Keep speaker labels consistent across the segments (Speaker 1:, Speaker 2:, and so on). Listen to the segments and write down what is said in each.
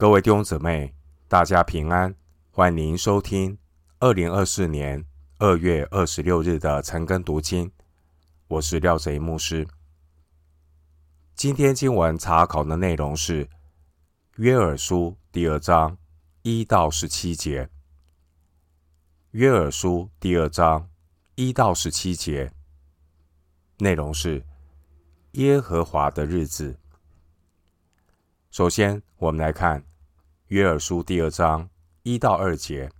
Speaker 1: 各位弟兄姊妹，大家平安，欢迎收听二零二四年二月二十六日的晨更读经。我是廖贼牧师。今天经文查考的内容是约珥书第二章一到十七节。约珥书第二章一到十七节内容是耶和华的日子。首先，我们来看约珥书第二章一到二节：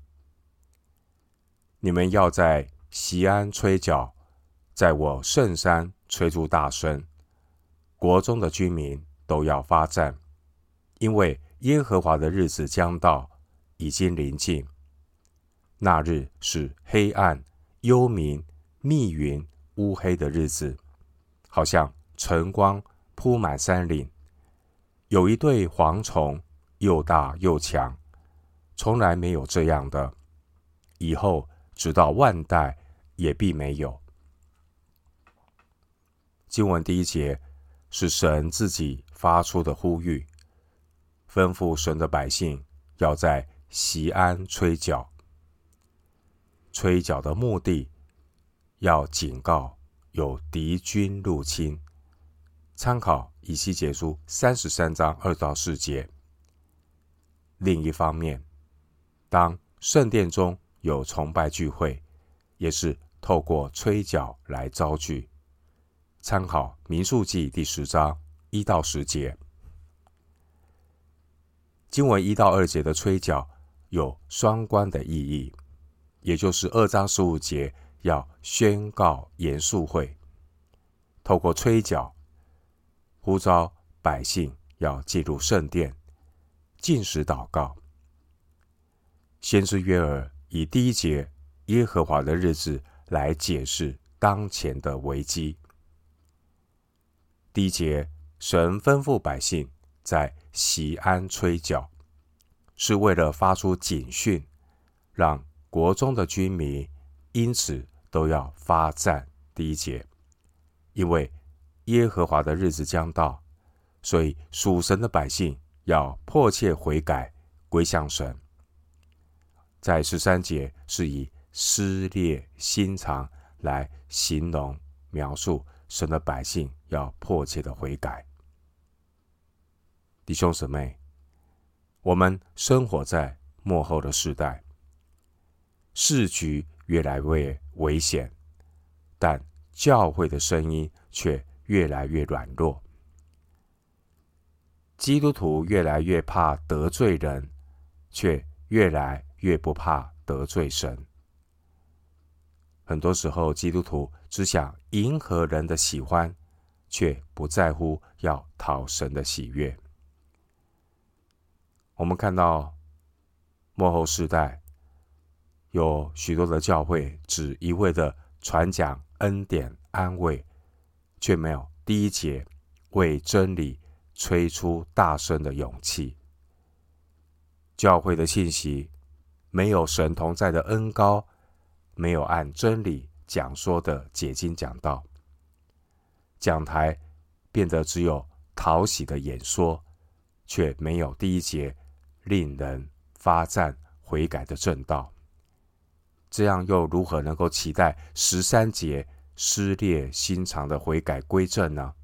Speaker 1: 你们要在西安吹角，在我圣山吹出大声，国中的居民都要发颤，因为耶和华的日子将到，已经临近。那日是黑暗、幽冥、密云、乌黑的日子，好像晨光铺满山岭。有一对蝗虫，又大又强，从来没有这样的，以后直到万代也必没有。经文第一节是神自己发出的呼吁，吩咐神的百姓要在西安吹角。吹角的目的，要警告有敌军入侵。参考以西结书三十三章二到四节。另一方面，当圣殿中有崇拜聚会，也是透过吹角来招聚。参考民数记第十章一到十节。经文一到二节的吹角有双关的意义，也就是二章十五节要宣告严肃会，透过吹角。呼召百姓要进入圣殿，禁食祷告。先知约珥以第一节耶和华的日子来解释当前的危机。第一节，神吩咐百姓在锡安吹角，是为了发出警讯，让国中的居民因此都要发战。第一节，因为。耶和华的日子将到，所以属神的百姓要迫切悔改，归向神。在十三节是以撕裂心肠来形容描述神的百姓要迫切的悔改。弟兄姊妹，我们生活在幕后的世代，世局越来越危险，但教会的声音却越来越软弱，基督徒越来越怕得罪人，却越来越不怕得罪神。很多时候，基督徒只想迎合人的喜欢，却不在乎要讨神的喜悦。我们看到末后世代有许多的教会，只一味的传讲恩典安慰。却没有第一节为真理吹出大声的勇气。教会的信息没有神同在的恩膏，没有按真理讲说的解经讲道，讲台变得只有讨喜的演说，却没有第一节令人发颤悔改的正道。这样又如何能够期待十三节？撕裂心肠的悔改归正呢？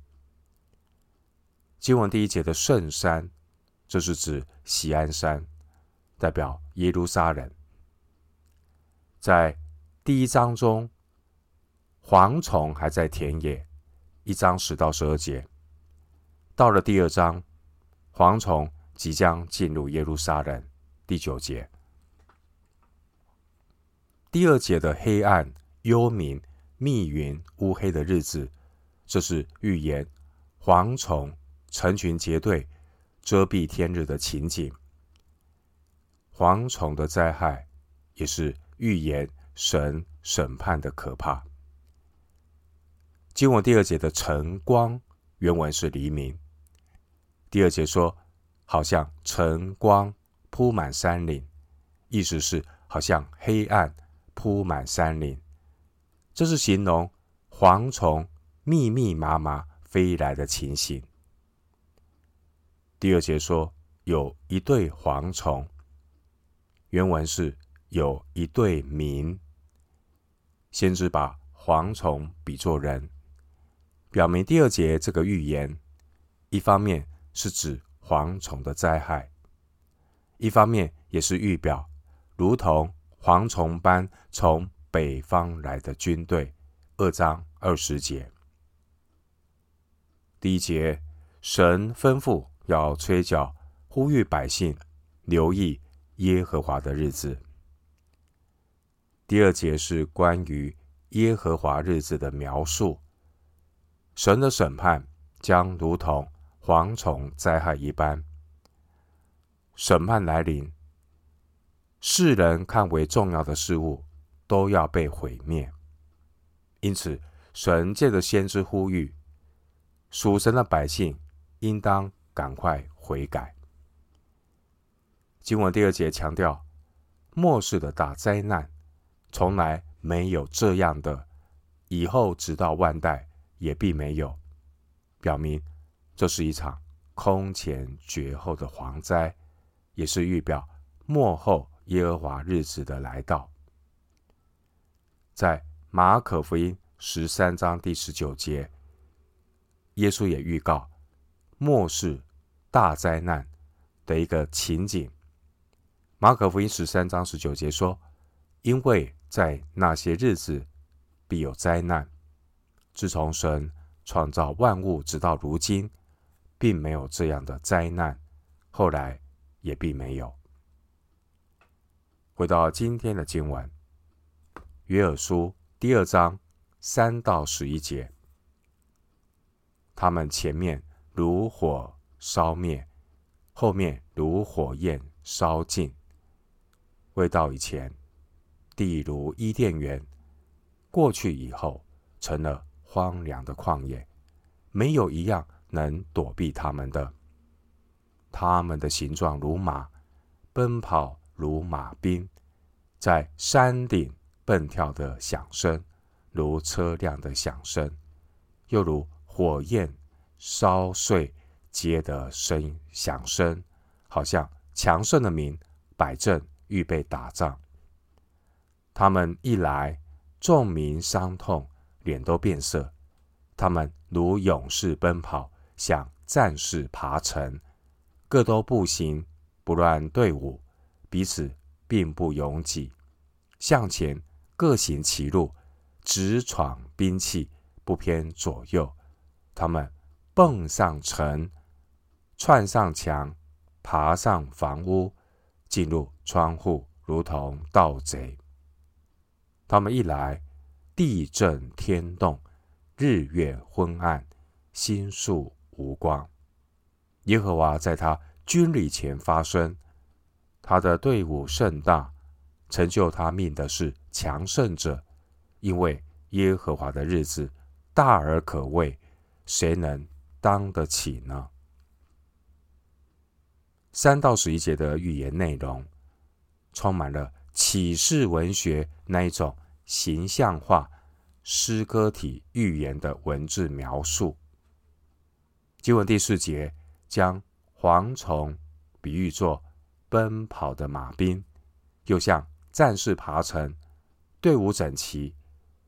Speaker 1: 经文第一节的圣山，这是指喜安山，代表耶路撒冷。在第一章中，蝗虫还在田野，一章十到十二节。到了第二章，蝗虫即将进入耶路撒冷，第九节。第二节的黑暗、幽冥。密云乌黑的日子，这是预言蝗虫成群结队遮蔽天日的情景。蝗虫的灾害也是预言神审判的可怕。经文第二节的晨光，原文是黎明。第二节说，好像晨光铺满山林，意思是好像黑暗铺满山林。这是形容蝗虫密密麻麻飞来的情形。第二节说，有一对蝗虫。原文是有一对民。先知把蝗虫比作人，表明第二节这个预言，一方面是指蝗虫的灾害，一方面也是预表如同蝗虫般从北方来的军队。二章二十节，第一节，神吩咐要吹角，呼吁百姓留意耶和华的日子。第二节是关于耶和华日子的描述，神的审判将如同蝗虫灾害一般，审判来临，世人看为重要的事物都要被毁灭。因此，神借着先知呼吁属神的百姓，应当赶快悔改。经文第二节强调，末世的大灾难从来没有这样的，以后直到万代也必没有，表明这是一场空前绝后的蝗灾，也是预表末后耶和华日子的来到。在马可福音十三章第十九节，耶稣也预告末世大灾难的一个情景。马可福音十三章十九节说：“因为在那些日子必有灾难。自从神创造万物直到如今，并没有这样的灾难，后来也并没有。”回到今天的经文，约珥书。第二章三到十一节，他们前面如火烧灭，后面如火焰烧尽。未到以前，地如伊甸园；过去以后，成了荒凉的旷野，没有一样能躲避他们的。他们的形状如马，奔跑如马兵，在山顶。蹦跳的响声，如车辆的响声，又如火焰烧碎秸的声音响声，好像强盛的民摆阵预备打仗。他们一来，众民伤痛，脸都变色。他们如勇士奔跑，像战士爬城，各都步行，不乱队伍，彼此并不拥挤，向前。各行其路，直闯兵器，不偏左右。他们蹦上城，窜上墙，爬上房屋，进入窗户，如同盗贼。他们一来，地震天动，日月昏暗，星宿无光。耶和华在他军旅前发声，他的队伍甚大。成就他命的是强盛者，因为耶和华的日子大而可畏，谁能当得起呢？三到十一节的寓言内容，充满了启示文学那一种形象化诗歌体预言的文字描述。经文第四节将蝗虫比喻作奔跑的马兵，又像。战士爬城，队伍整齐，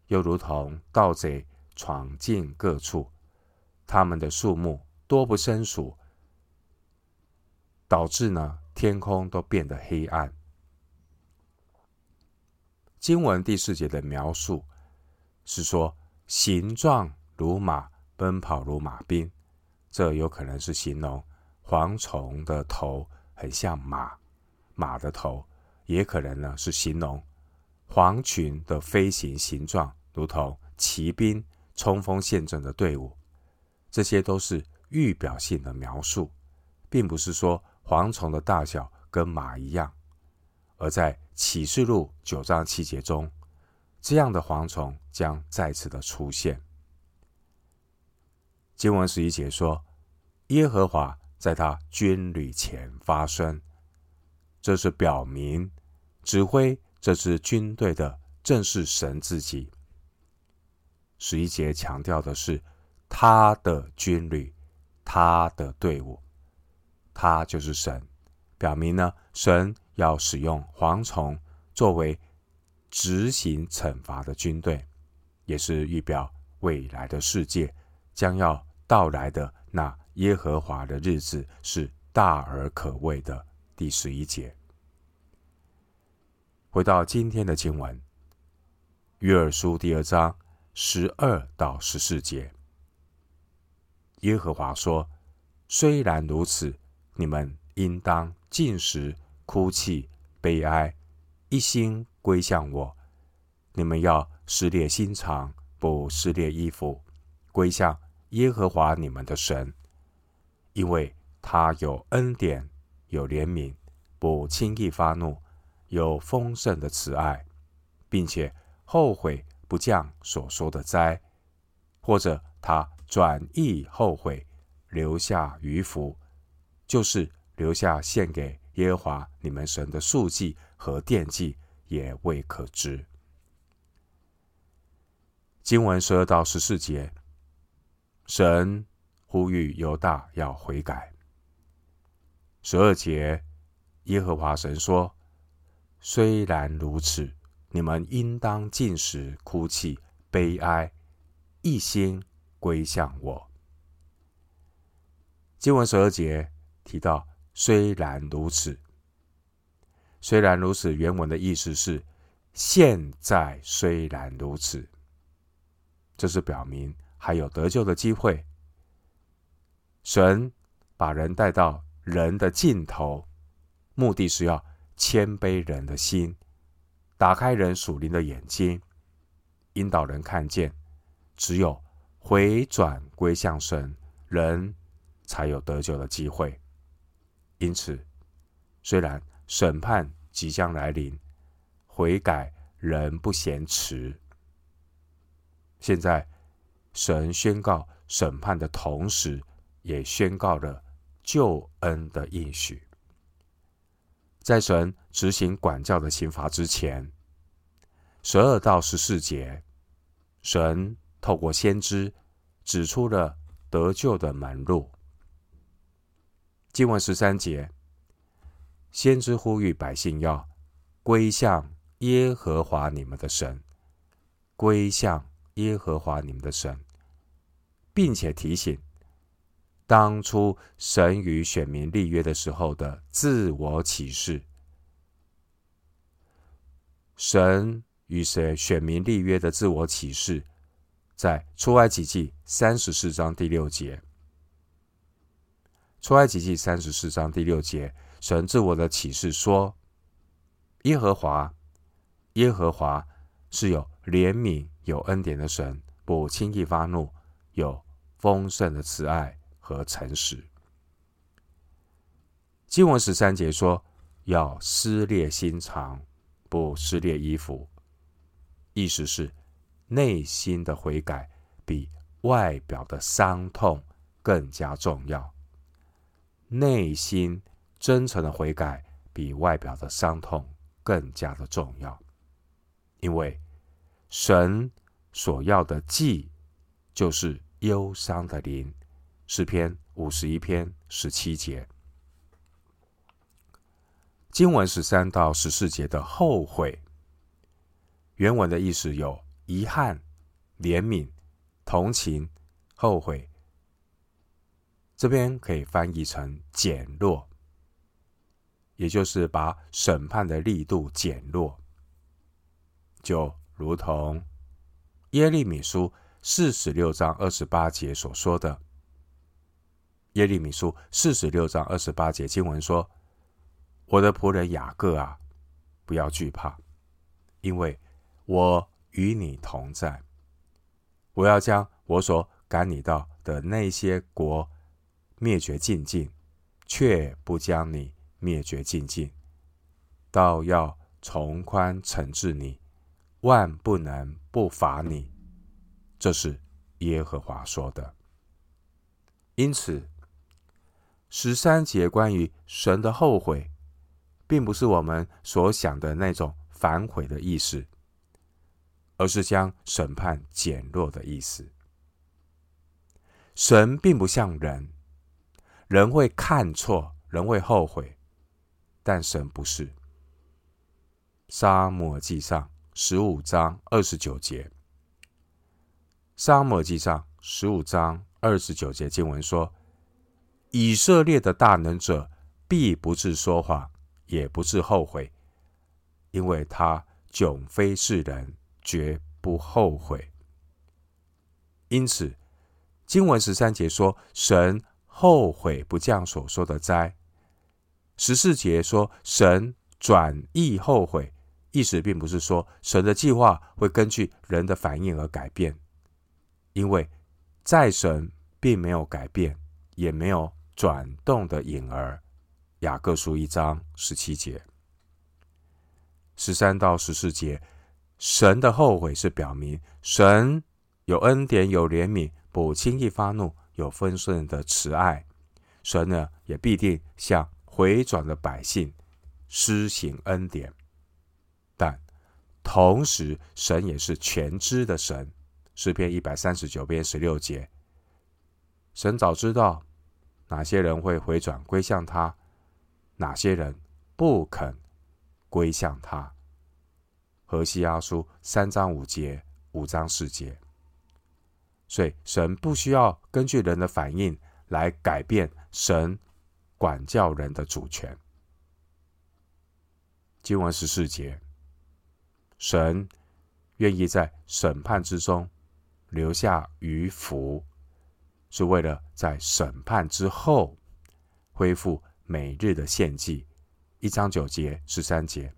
Speaker 1: 又如同盗贼闯进各处。他们的数目多不胜数，导致呢天空都变得黑暗。经文第四节的描述是说，形状如马，奔跑如马兵。这有可能是形容蝗虫的头很像马，马的头。也可能呢是形容蝗群的飞行形状，如同骑兵冲锋陷阵的队伍。这些都是预表性的描述，并不是说蝗虫的大小跟马一样。而在启示录九章七节中，这样的蝗虫将再次的出现。经文十一节说：“耶和华在他军旅前发声。”这是表明，指挥这支军队的正是神自己。十一节强调的是他的军旅，他的队伍，他就是神，表明呢，神要使用蝗虫作为执行惩罚的军队，也是预表未来的世界将要到来的那耶和华的日子是大而可畏的。第十一节，回到今天的经文，约珥书第二章十二到十四节，耶和华说：“虽然如此，你们应当禁食、哭泣、悲哀，一心归向我。你们要撕裂心肠，不撕裂衣服，归向耶和华你们的神，因为他有恩典。”有怜悯，不轻易发怒，有丰盛的慈爱，并且后悔不降所说的灾，或者他转意后悔，留下余福，就是留下献给耶和华你们神的数祭和奠祭，也未可知。经文十二到十四节，神呼吁犹大要悔改。十二节，耶和华神说：“虽然如此，你们应当禁食、哭泣、悲哀，一心归向我。”经文十二节提到“虽然如此”，“虽然如此”原文的意思是“现在虽然如此”，这是表明还有得救的机会。神把人带到。人的尽头，目的是要谦卑人的心，打开人属灵的眼睛，引导人看见，只有回转归向神，人才有得救的机会。因此，虽然审判即将来临，悔改仍不嫌迟。现在，神宣告审判的同时，也宣告了。救恩的应许，在神执行管教的刑罚之前，十二到十四节，神透过先知指出了得救的门路。经文十三节，先知呼吁百姓要归向耶和华你们的神，归向耶和华你们的神，并且提醒。当初神与选民立约的时候的自我启示，神与谁选民立约的自我启示，在出埃及记三十四章第六节。出埃及记三十四章第六节，神自我的启示说：“耶和华，耶和华是有怜悯、有恩典的神，不轻易发怒，有丰盛的慈爱。”和诚实。经文十三节说：“要撕裂心肠，不撕裂衣服。”意思是内心的悔改比外表的伤痛更加重要。内心真诚的悔改比外表的伤痛更加的重要，因为神所要的祭就是忧伤的灵。诗篇五十一篇十七节，经文十三到十四节的后悔，原文的意思有遗憾、怜悯、同情、后悔。这边可以翻译成减弱，也就是把审判的力度减弱，就如同耶利米书四十六章二十八节所说的。耶利米书四十六章二十八节经文说：“我的仆人雅各啊，不要惧怕，因为我与你同在。我要将我所赶你到的那些国灭绝净尽，却不将你灭绝净尽，倒要从宽惩治你，万不能不罚你。”这是耶和华说的。因此。十三节关于神的后悔，并不是我们所想的那种反悔的意思，而是将审判减弱的意思。神并不像人，人会看错，人会后悔，但神不是。撒母耳记上十五章二十九节，撒母耳记上十五章二十九节经文说：“以色列的大能者必不致说谎，也不致后悔，因为他迥非世人，绝不后悔。”因此，经文十三节说神后悔不降所说的灾；十四节说神转意后悔。意思并不是说神的计划会根据人的反应而改变，因为在神并没有改变，也没有转动的影儿。雅各书一章十七节、十三到十四节，神的后悔是表明神有恩典、有怜悯，不轻易发怒，有丰盛的慈爱。神呢，也必定向回转的百姓施行恩典。但同时，神也是全知的神。诗篇一百三十九篇十六节，神早知道哪些人会回转归向他，哪些人不肯归向他。何西阿书三章五节、五章四节。所以，神不需要根据人的反应来改变神管教人的主权。经文十四节。神愿意在审判之中留下余福，是为了在审判之后恢复每日的献祭。一章九节、十三节，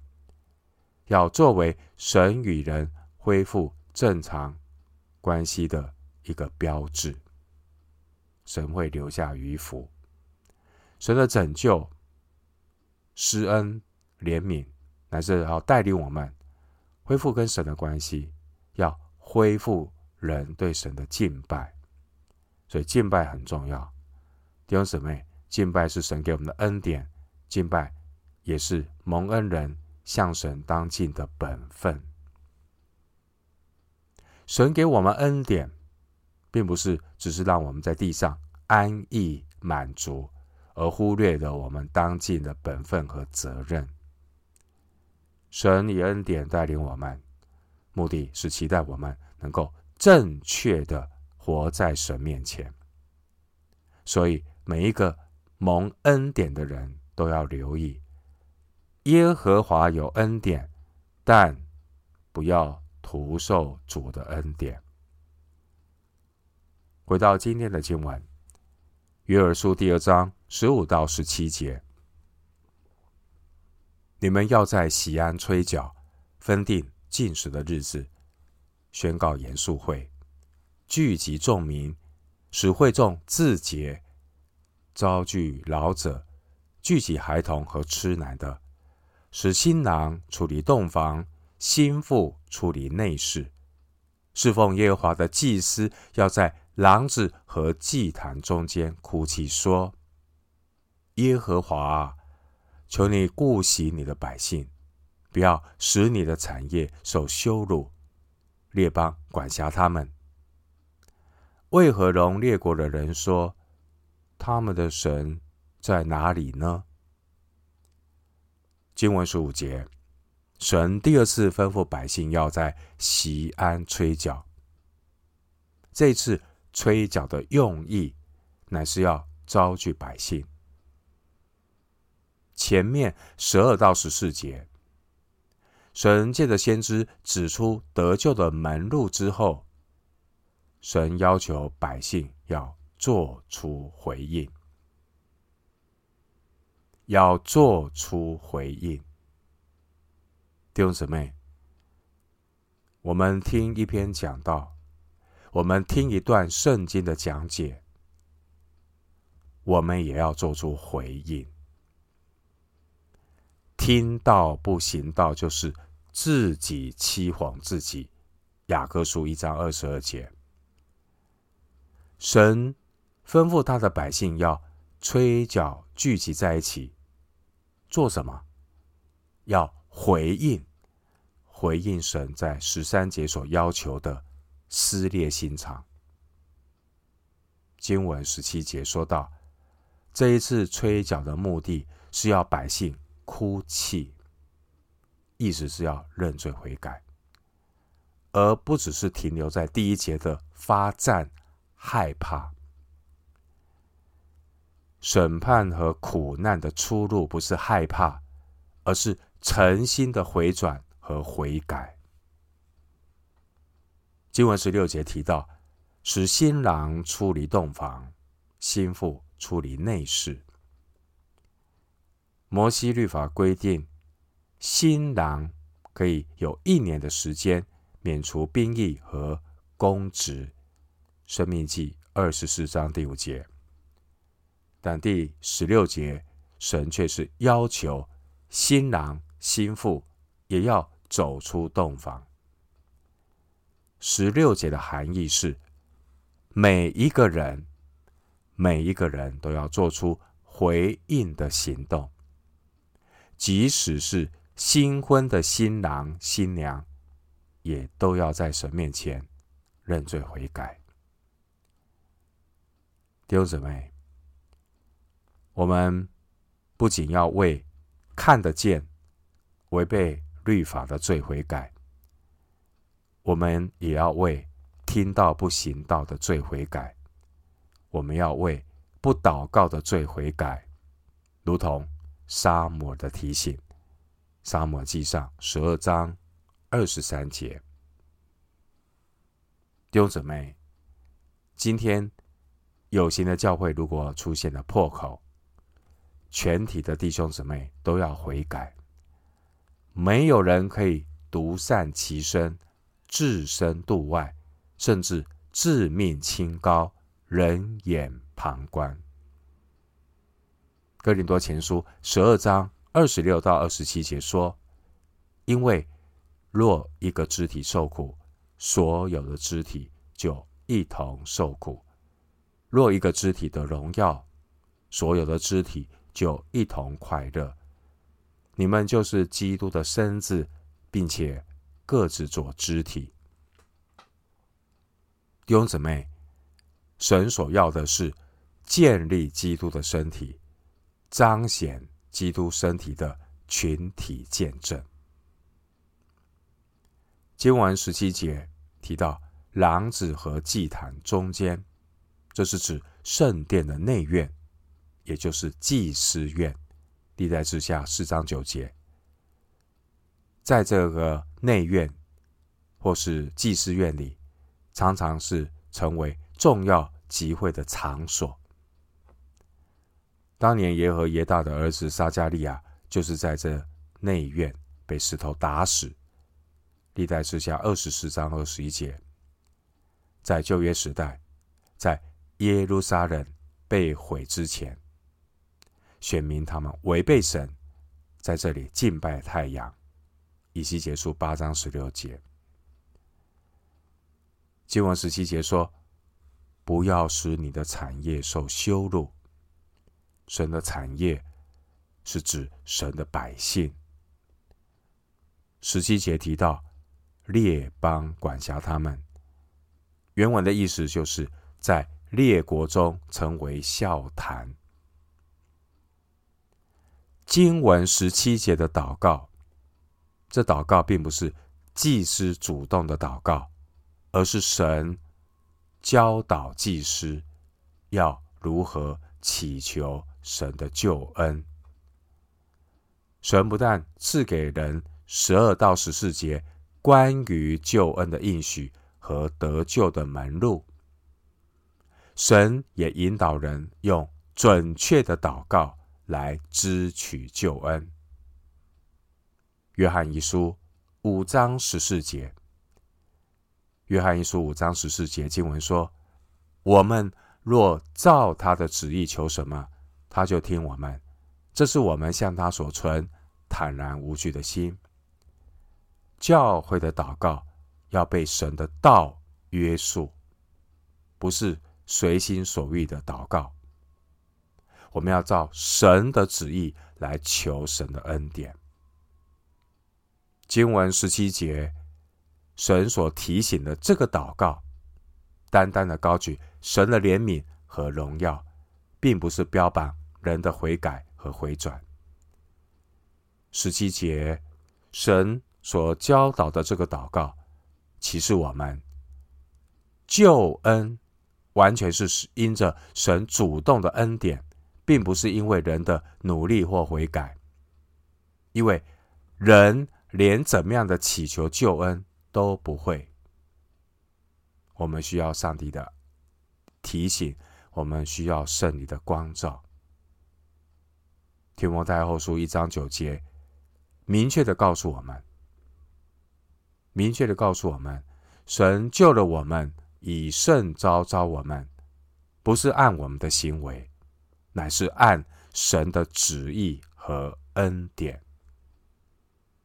Speaker 1: 要作为神与人恢复正常关系的一个标志。神会留下余福，神的拯救、施恩、怜悯，乃是要带领我们。恢复跟神的关系，要恢复人对神的敬拜，所以敬拜很重要。弟兄姊妹，敬拜是神给我们的恩典，敬拜也是蒙恩人向神当敬的本分。神给我们恩典，并不是只是让我们在地上安逸满足，而忽略了我们当尽的本分和责任。神以恩典带领我们，目的是期待我们能够正确的活在神面前。所以，每一个蒙恩典的人都要留意，耶和华有恩典，但不要徒受主的恩典。回到今天的经文，约珥书第二章十五到十七节。你们要在锡安吹角，分定禁食的日子，宣告严肃会，聚集众民，使会众自洁，招聚老者，聚集孩童和吃奶的，使新郎处理洞房，新妇处理内室。侍奉耶和华的祭司要在廊子和祭坛中间哭泣说：“耶和华啊。”求你顾惜你的百姓，不要使你的产业受羞辱。列邦管辖他们，为何容列国的人说他们的神在哪里呢？经文十五节，神第二次吩咐百姓要在锡安吹角。这次吹角的用意，乃是要招聚百姓。前面十二到十四节，神借着先知指出得救的门路之后，神要求百姓要做出回应，要做出回应。弟兄姊妹，我们听一篇讲道，我们听一段圣经的讲解，我们也要做出回应。听到不行道，就是自己欺谎自己。雅各书一章二十二节，神吩咐他的百姓要吹角聚集在一起，做什么？要回应，回应神在十三节所要求的撕裂心肠。经文十七节说道：这一次吹角的目的是要百姓哭泣，意思是要认罪悔改，而不只是停留在第一节的发战害怕。审判和苦难的出路不是害怕，而是诚心的回转和悔改。经文十六节提到，使新郎出离洞房，新妇出离内室。摩西律法规定，新郎可以有一年的时间免除兵役和公职。生命记二十四章第五节。但第十六节，神却是要求新郎新妇也要走出洞房。十六节的含义是，每一个人，每一个人都要做出回应的行动，即使是新婚的新郎新娘，也都要在神面前认罪悔改。弟兄姊妹。我们不仅要为看得见违背律法的罪悔改，我们也要为听到不行道的罪悔改。我们要为不祷告的罪悔改，如同撒母耳的提醒，撒母耳记上十二章二十三节。弟兄姊妹，今天有形的教会如果出现了破口，全体的弟兄姊妹都要悔改，没有人可以独善其身、置身度外，甚至自命清高、冷眼旁观。哥林多前书十二章二十六到二十七节说：“因为若一个肢体受苦，所有的肢体就一同受苦；若一个肢体的荣耀，所有的肢体。”就一同快乐。你们就是基督的身子，并且各自做肢体。弟兄姊妹，神所要的是建立基督的身体，彰显基督身体的群体见证。经文十七节提到廊子和祭坛中间，这是指圣殿的内院。也就是祭司院，历代志下四章九节，在这个内院或是祭司院里，常常是成为重要集会的场所。当年耶和耶大的儿子撒迦利亚就是在这内院被石头打死。历代志下二十四章二十一节，在旧约时代，在耶路撒冷被毁之前。选民他们违背神，在这里敬拜太阳。以西结书八章十六节，经文十七节说：“不要使你的产业受羞辱。”神的产业是指神的百姓。十七节提到列邦管辖他们，原文的意思就是在列国中成为笑谈。经文十七节的祷告，这祷告并不是祭司主动的祷告，而是神教导祭司要如何祈求神的救恩。神不但赐给人十二到十四节关于救恩的应许和得救的门路，神也引导人用准确的祷告。来支取救恩。约翰一书五章十四节，约翰一书五章十四节经文说：“我们若照他的旨意求什么，他就听我们。这是我们向他所存坦然无惧的心。”教会的祷告要被神的道约束，不是随心所欲的祷告。我们要照神的旨意来求神的恩典。经文十七节，神所提醒的这个祷告，单单的高举神的怜悯和荣耀，并不是标榜人的悔改和回转。十七节，神所教导的这个祷告，启示我们救恩完全是因着神主动的恩典，并不是因为人的努力或悔改。因为人连怎么样的祈求救恩都不会，我们需要上帝的提醒，我们需要圣灵的光照。提摩太后书一章九节。明确的告诉我们，明确的告诉我们，神救了我们，以圣召召我们，不是按我们的行为，乃是按神的旨意和恩典。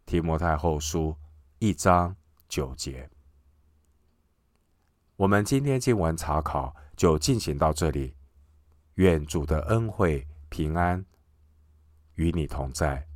Speaker 1: 提摩太后书一章九节。我们今天经文查考就进行到这里，愿主的恩惠平安与你同在。